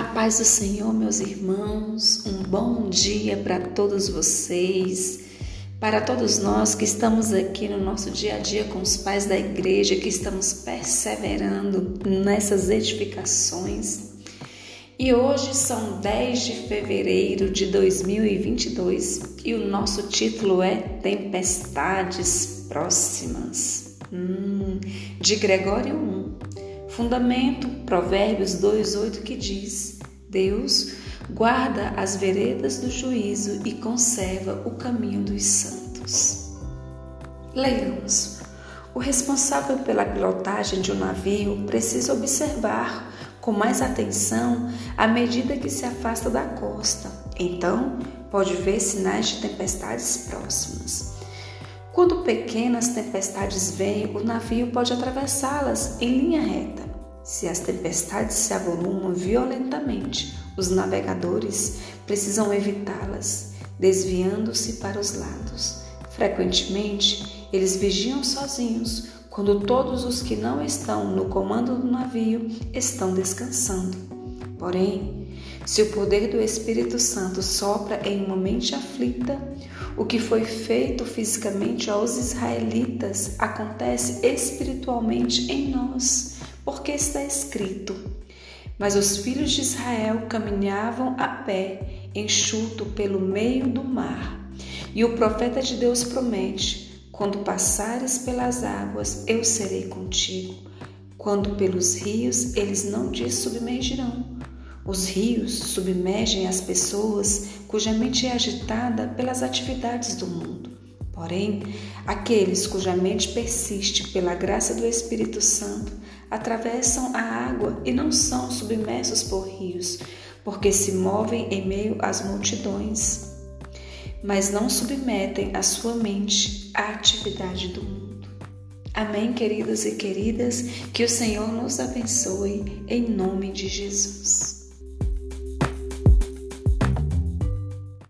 paz do Senhor, meus irmãos, um bom dia para todos vocês, para todos nós que estamos aqui no nosso dia a dia com os pais da igreja, que estamos perseverando nessas edificações. E hoje são 10 de fevereiro de 2022 e o nosso título é Tempestades Próximas, hum, de Gregório 1. Fundamento, Provérbios 2,8 que diz: Deus guarda as veredas do juízo e conserva o caminho dos santos. Leiamos. O responsável pela pilotagem de um navio precisa observar com mais atenção à medida que se afasta da costa. Então, pode ver sinais de tempestades próximas. Quando pequenas tempestades vêm, o navio pode atravessá-las em linha reta. Se as tempestades se avolumam violentamente, os navegadores precisam evitá-las, desviando-se para os lados. Frequentemente, eles vigiam sozinhos quando todos os que não estão no comando do navio estão descansando. Porém, se o poder do Espírito Santo sopra em uma mente aflita, o que foi feito fisicamente aos israelitas acontece espiritualmente em nós, porque está escrito: Mas os filhos de Israel caminhavam a pé, enxuto pelo meio do mar. E o profeta de Deus promete: Quando passares pelas águas, eu serei contigo. Quando pelos rios, eles não te submergirão. Os rios submergem as pessoas cuja mente é agitada pelas atividades do mundo. Porém, aqueles cuja mente persiste pela graça do Espírito Santo atravessam a água e não são submersos por rios, porque se movem em meio às multidões, mas não submetem a sua mente à atividade do mundo. Amém, queridos e queridas, que o Senhor nos abençoe em nome de Jesus.